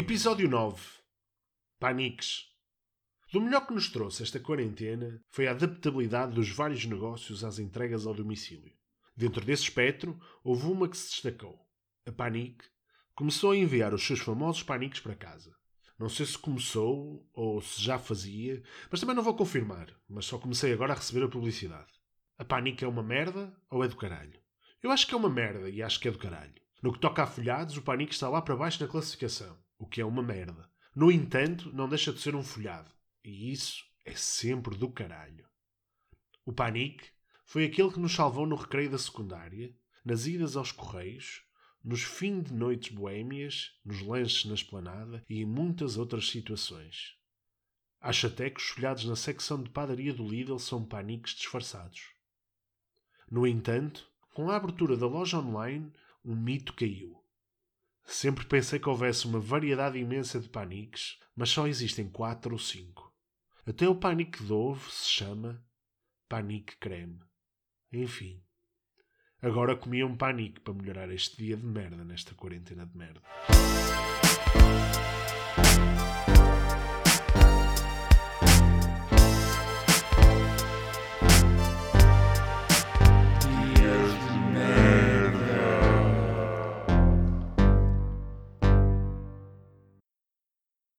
Episódio 9 Paniques. Do melhor que nos trouxe esta quarentena foi a adaptabilidade dos vários negócios às entregas ao domicílio. Dentro desse espectro, houve uma que se destacou. A Panic começou a enviar os seus famosos paniques para casa. Não sei se começou ou se já fazia, mas também não vou confirmar, mas só comecei agora a receber a publicidade. A Panic é uma merda ou é do caralho? Eu acho que é uma merda e acho que é do caralho. No que toca a folhados, o Panic está lá para baixo na classificação, o que é uma merda. No entanto, não deixa de ser um folhado. E isso é sempre do caralho. O Panic foi aquele que nos salvou no recreio da secundária, nas idas aos correios, nos fins de noites boémias, nos lanches na esplanada e em muitas outras situações. Acho até que os folhados na secção de padaria do Lidl são paniques disfarçados. No entanto, com a abertura da loja online, um mito caiu. Sempre pensei que houvesse uma variedade imensa de paniques, mas só existem quatro ou cinco. Até o panique de ovo se chama panique creme. Enfim. Agora comia um panique para melhorar este dia de merda nesta quarentena de merda.